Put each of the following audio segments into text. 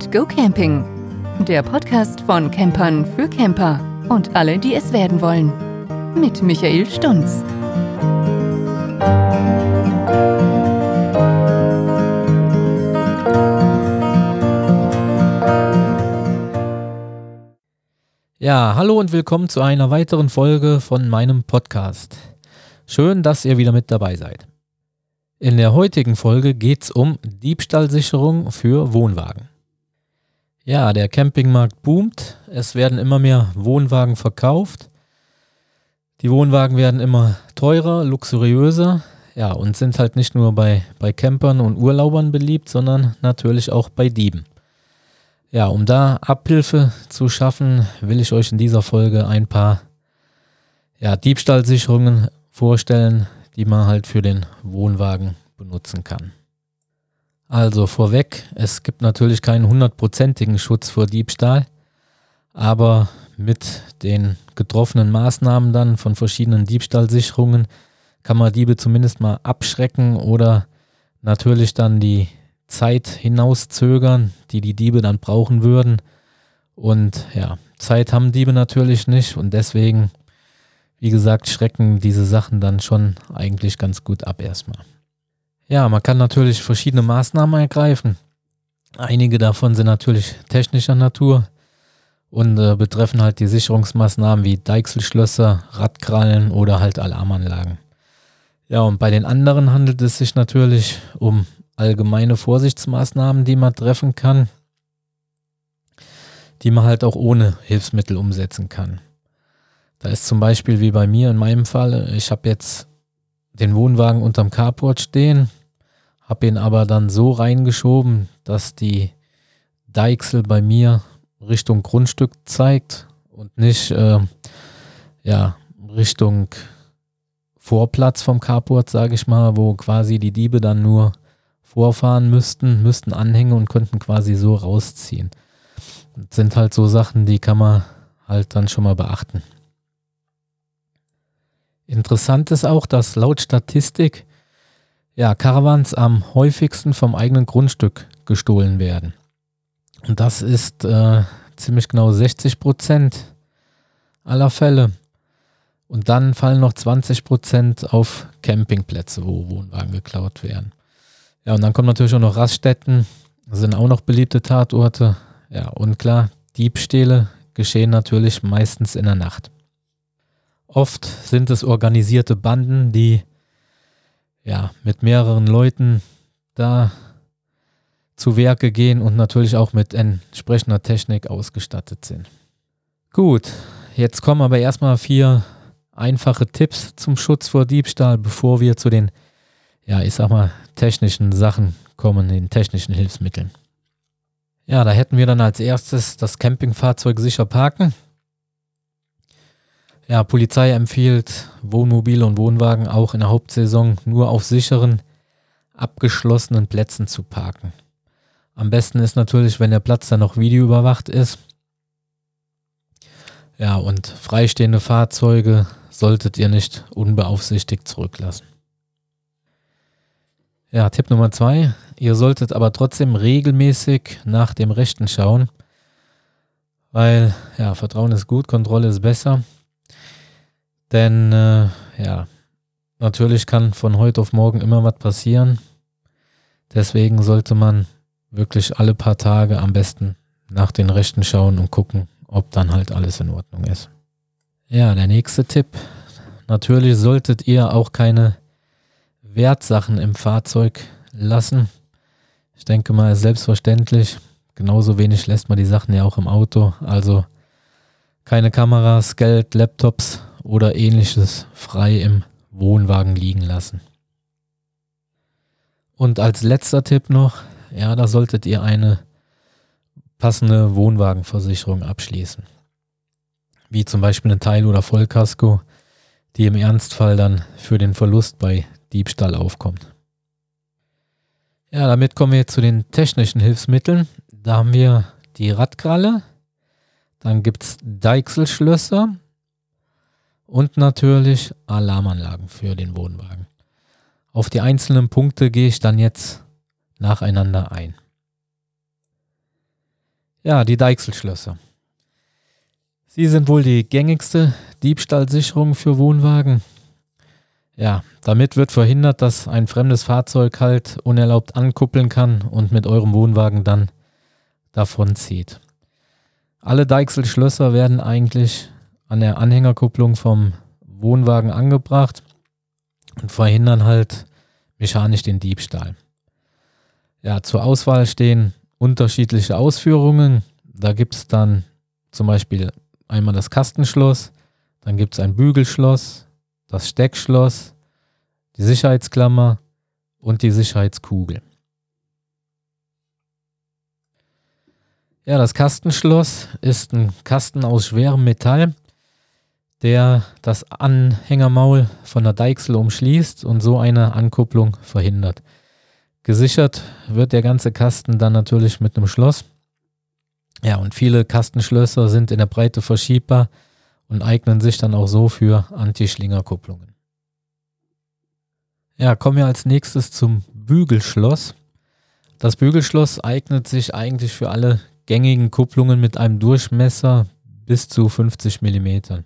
and Go Camping. Der Podcast von Campern für Camper und alle, die es werden wollen. Mit Michael Stunz. Ja, hallo und willkommen zu einer weiteren Folge von meinem Podcast. Schön, dass ihr wieder mit dabei seid. In der heutigen Folge geht es um Diebstahlsicherung für Wohnwagen. Ja, der Campingmarkt boomt. Es werden immer mehr Wohnwagen verkauft. Die Wohnwagen werden immer teurer, luxuriöser. Ja, und sind halt nicht nur bei, bei Campern und Urlaubern beliebt, sondern natürlich auch bei Dieben. Ja, um da Abhilfe zu schaffen, will ich euch in dieser Folge ein paar ja, Diebstahlsicherungen vorstellen, die man halt für den Wohnwagen benutzen kann. Also vorweg, es gibt natürlich keinen hundertprozentigen Schutz vor Diebstahl, aber mit den getroffenen Maßnahmen dann von verschiedenen Diebstahlsicherungen kann man Diebe zumindest mal abschrecken oder natürlich dann die Zeit hinauszögern, die die Diebe dann brauchen würden. Und ja, Zeit haben Diebe natürlich nicht und deswegen wie gesagt, schrecken diese Sachen dann schon eigentlich ganz gut ab erstmal. Ja, man kann natürlich verschiedene Maßnahmen ergreifen. Einige davon sind natürlich technischer Natur und äh, betreffen halt die Sicherungsmaßnahmen wie Deichselschlösser, Radkrallen oder halt Alarmanlagen. Ja, und bei den anderen handelt es sich natürlich um allgemeine Vorsichtsmaßnahmen, die man treffen kann, die man halt auch ohne Hilfsmittel umsetzen kann. Da ist zum Beispiel wie bei mir in meinem Fall, ich habe jetzt den Wohnwagen unterm Carport stehen, habe ihn aber dann so reingeschoben, dass die Deichsel bei mir Richtung Grundstück zeigt und nicht äh, ja, Richtung Vorplatz vom Carport, sage ich mal, wo quasi die Diebe dann nur vorfahren müssten, müssten anhängen und könnten quasi so rausziehen. Das sind halt so Sachen, die kann man halt dann schon mal beachten. Interessant ist auch, dass laut Statistik ja, Caravans am häufigsten vom eigenen Grundstück gestohlen werden. Und das ist äh, ziemlich genau 60 Prozent aller Fälle. Und dann fallen noch 20 Prozent auf Campingplätze, wo Wohnwagen geklaut werden. Ja, und dann kommen natürlich auch noch Raststätten, sind auch noch beliebte Tatorte. Ja, und klar, Diebstähle geschehen natürlich meistens in der Nacht. Oft sind es organisierte Banden, die ja mit mehreren Leuten da zu Werke gehen und natürlich auch mit entsprechender Technik ausgestattet sind. Gut, jetzt kommen aber erstmal vier einfache Tipps zum Schutz vor Diebstahl, bevor wir zu den, ja, ich sag mal, technischen Sachen kommen, den technischen Hilfsmitteln. Ja, da hätten wir dann als erstes das Campingfahrzeug sicher parken. Ja, Polizei empfiehlt Wohnmobile und Wohnwagen auch in der Hauptsaison nur auf sicheren, abgeschlossenen Plätzen zu parken. Am besten ist natürlich, wenn der Platz dann noch videoüberwacht ist. Ja, und freistehende Fahrzeuge solltet ihr nicht unbeaufsichtigt zurücklassen. Ja, Tipp Nummer zwei. Ihr solltet aber trotzdem regelmäßig nach dem Rechten schauen, weil ja, Vertrauen ist gut, Kontrolle ist besser. Denn äh, ja, natürlich kann von heute auf morgen immer was passieren. Deswegen sollte man wirklich alle paar Tage am besten nach den Rechten schauen und gucken, ob dann halt alles in Ordnung ist. Ja, der nächste Tipp. Natürlich solltet ihr auch keine Wertsachen im Fahrzeug lassen. Ich denke mal, selbstverständlich. Genauso wenig lässt man die Sachen ja auch im Auto. Also keine Kameras, Geld, Laptops oder ähnliches frei im Wohnwagen liegen lassen. Und als letzter Tipp noch, ja, da solltet ihr eine passende Wohnwagenversicherung abschließen. Wie zum Beispiel eine Teil- oder Vollkasko, die im Ernstfall dann für den Verlust bei Diebstahl aufkommt. Ja, damit kommen wir zu den technischen Hilfsmitteln. Da haben wir die Radkralle, dann gibt es Deichselschlösser, und natürlich Alarmanlagen für den Wohnwagen. Auf die einzelnen Punkte gehe ich dann jetzt nacheinander ein. Ja, die Deichselschlösser. Sie sind wohl die gängigste Diebstahlsicherung für Wohnwagen. Ja, damit wird verhindert, dass ein fremdes Fahrzeug halt unerlaubt ankuppeln kann und mit eurem Wohnwagen dann davonzieht. Alle Deichselschlösser werden eigentlich an der Anhängerkupplung vom Wohnwagen angebracht und verhindern halt mechanisch den Diebstahl. Ja, zur Auswahl stehen unterschiedliche Ausführungen. Da gibt es dann zum Beispiel einmal das Kastenschloss, dann gibt es ein Bügelschloss, das Steckschloss, die Sicherheitsklammer und die Sicherheitskugel. Ja, das Kastenschloss ist ein Kasten aus schwerem Metall, der das Anhängermaul von der Deichsel umschließt und so eine Ankupplung verhindert. Gesichert wird der ganze Kasten dann natürlich mit einem Schloss. Ja, und viele Kastenschlösser sind in der Breite verschiebbar und eignen sich dann auch so für Anti-Schlingerkupplungen. Ja, kommen wir als nächstes zum Bügelschloss. Das Bügelschloss eignet sich eigentlich für alle gängigen Kupplungen mit einem Durchmesser bis zu 50 mm.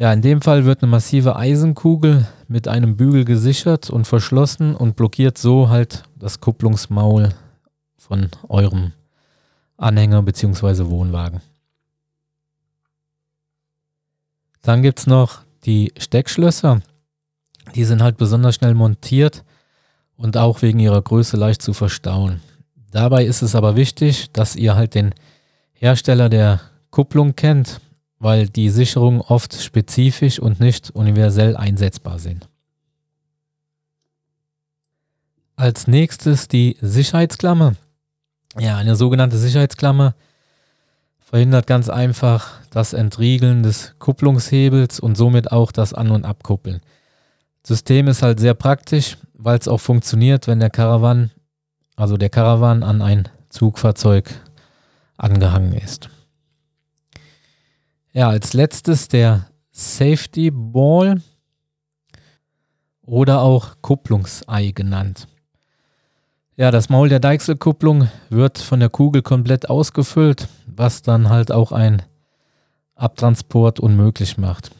Ja, in dem Fall wird eine massive Eisenkugel mit einem Bügel gesichert und verschlossen und blockiert so halt das Kupplungsmaul von eurem Anhänger bzw. Wohnwagen. Dann gibt es noch die Steckschlösser. Die sind halt besonders schnell montiert und auch wegen ihrer Größe leicht zu verstauen. Dabei ist es aber wichtig, dass ihr halt den Hersteller der Kupplung kennt weil die Sicherungen oft spezifisch und nicht universell einsetzbar sind. Als nächstes die Sicherheitsklammer. Ja, eine sogenannte Sicherheitsklammer verhindert ganz einfach das Entriegeln des Kupplungshebels und somit auch das An- und Abkuppeln. Das System ist halt sehr praktisch, weil es auch funktioniert, wenn der Karawan, also der Karawan an ein Zugfahrzeug angehangen ist. Ja, als letztes der Safety Ball oder auch Kupplungsei genannt. Ja, das Maul der Deichselkupplung wird von der Kugel komplett ausgefüllt, was dann halt auch ein Abtransport unmöglich macht.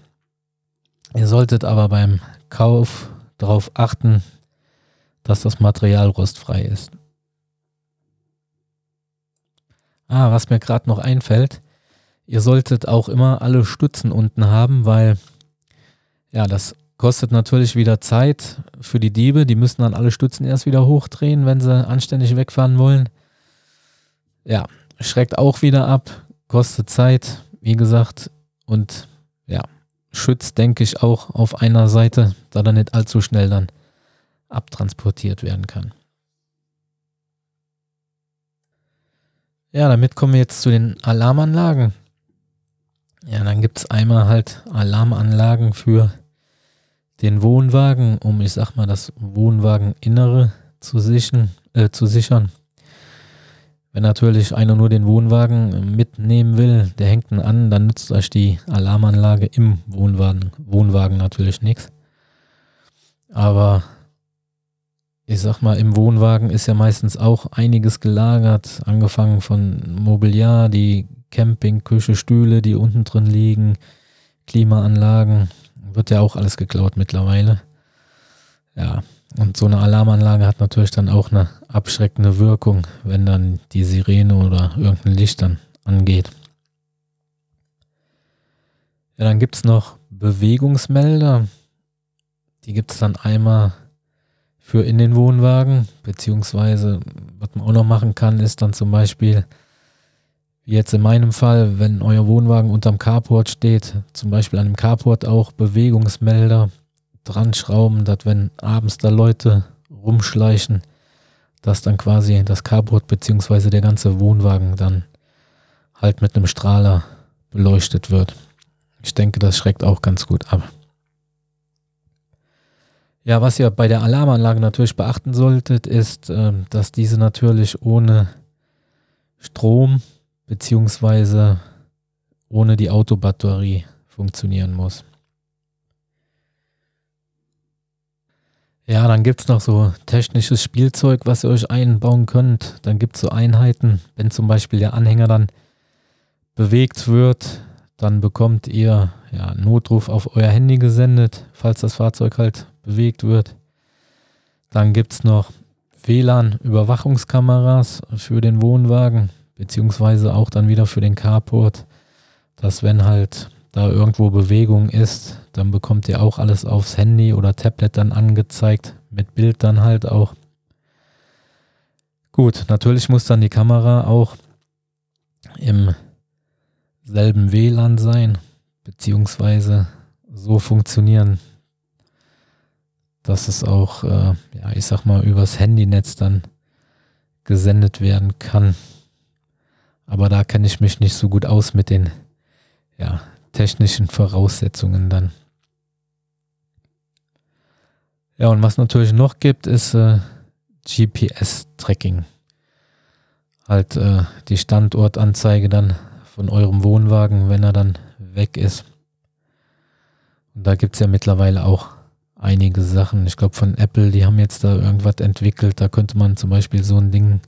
Ihr solltet aber beim Kauf darauf achten, dass das Material rostfrei ist. Ah, was mir gerade noch einfällt, Ihr solltet auch immer alle Stützen unten haben, weil ja, das kostet natürlich wieder Zeit für die Diebe. Die müssen dann alle Stützen erst wieder hochdrehen, wenn sie anständig wegfahren wollen. Ja, schreckt auch wieder ab, kostet Zeit, wie gesagt, und ja, schützt, denke ich, auch auf einer Seite, da er nicht allzu schnell dann abtransportiert werden kann. Ja, damit kommen wir jetzt zu den Alarmanlagen. Ja, dann gibt es einmal halt Alarmanlagen für den Wohnwagen, um, ich sag mal, das Wohnwageninnere zu, sichern, äh, zu sichern. Wenn natürlich einer nur den Wohnwagen mitnehmen will, der hängt ihn an, dann nützt euch die Alarmanlage im Wohnwagen, Wohnwagen natürlich nichts. Aber ich sag mal, im Wohnwagen ist ja meistens auch einiges gelagert, angefangen von Mobiliar, die Camping, Küche, Stühle, die unten drin liegen, Klimaanlagen, wird ja auch alles geklaut mittlerweile. Ja, und so eine Alarmanlage hat natürlich dann auch eine abschreckende Wirkung, wenn dann die Sirene oder irgendein Licht dann angeht. Ja, dann gibt es noch Bewegungsmelder. Die gibt es dann einmal für in den Wohnwagen, beziehungsweise was man auch noch machen kann, ist dann zum Beispiel Jetzt in meinem Fall, wenn euer Wohnwagen unterm Carport steht, zum Beispiel an dem Carport auch Bewegungsmelder dran schrauben, dass wenn abends da Leute rumschleichen, dass dann quasi das Carport bzw. der ganze Wohnwagen dann halt mit einem Strahler beleuchtet wird. Ich denke, das schreckt auch ganz gut ab. Ja, was ihr bei der Alarmanlage natürlich beachten solltet, ist, ähm, dass diese natürlich ohne Strom beziehungsweise ohne die Autobatterie funktionieren muss. Ja, dann gibt es noch so technisches Spielzeug, was ihr euch einbauen könnt. Dann gibt es so Einheiten, wenn zum Beispiel der Anhänger dann bewegt wird, dann bekommt ihr ja, Notruf auf euer Handy gesendet, falls das Fahrzeug halt bewegt wird. Dann gibt es noch WLAN-Überwachungskameras für den Wohnwagen, beziehungsweise auch dann wieder für den Carport, dass wenn halt da irgendwo Bewegung ist, dann bekommt ihr auch alles aufs Handy oder Tablet dann angezeigt, mit Bild dann halt auch. Gut, natürlich muss dann die Kamera auch im selben WLAN sein, beziehungsweise so funktionieren, dass es auch, äh, ja, ich sag mal, übers Handynetz dann gesendet werden kann. Aber da kenne ich mich nicht so gut aus mit den ja, technischen Voraussetzungen dann. Ja, und was natürlich noch gibt, ist äh, GPS-Tracking. Halt äh, die Standortanzeige dann von eurem Wohnwagen, wenn er dann weg ist. Und da gibt es ja mittlerweile auch einige Sachen. Ich glaube von Apple, die haben jetzt da irgendwas entwickelt. Da könnte man zum Beispiel so ein Ding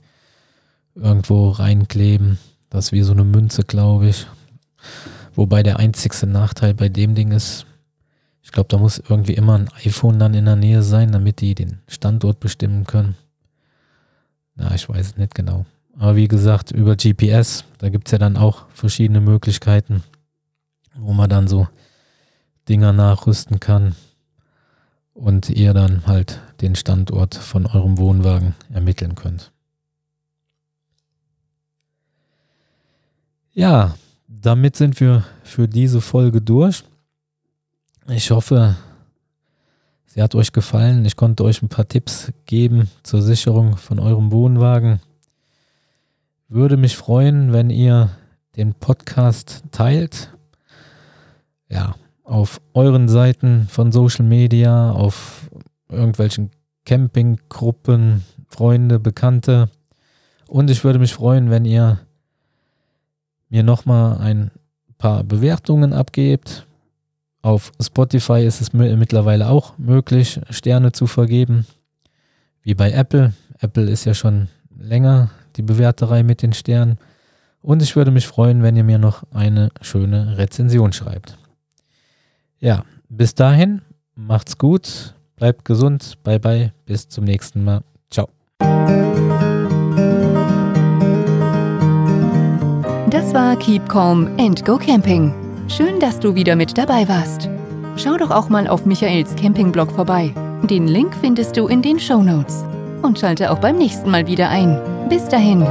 irgendwo reinkleben. Das ist wie so eine Münze, glaube ich. Wobei der einzigste Nachteil bei dem Ding ist, ich glaube, da muss irgendwie immer ein iPhone dann in der Nähe sein, damit die den Standort bestimmen können. Na, ich weiß es nicht genau. Aber wie gesagt, über GPS, da gibt es ja dann auch verschiedene Möglichkeiten, wo man dann so Dinger nachrüsten kann und ihr dann halt den Standort von eurem Wohnwagen ermitteln könnt. Ja, damit sind wir für diese Folge durch. Ich hoffe, sie hat euch gefallen. Ich konnte euch ein paar Tipps geben zur Sicherung von eurem Wohnwagen. Würde mich freuen, wenn ihr den Podcast teilt. Ja, auf euren Seiten von Social Media, auf irgendwelchen Campinggruppen, Freunde, Bekannte. Und ich würde mich freuen, wenn ihr mir nochmal ein paar Bewertungen abgebt. Auf Spotify ist es mittlerweile auch möglich, Sterne zu vergeben, wie bei Apple. Apple ist ja schon länger die Bewerterei mit den Sternen. Und ich würde mich freuen, wenn ihr mir noch eine schöne Rezension schreibt. Ja, bis dahin, macht's gut, bleibt gesund, bye bye, bis zum nächsten Mal. Ciao. Das war Keep Calm and Go Camping. Schön, dass du wieder mit dabei warst. Schau doch auch mal auf Michaels Campingblog vorbei. Den Link findest du in den Show Notes. Und schalte auch beim nächsten Mal wieder ein. Bis dahin.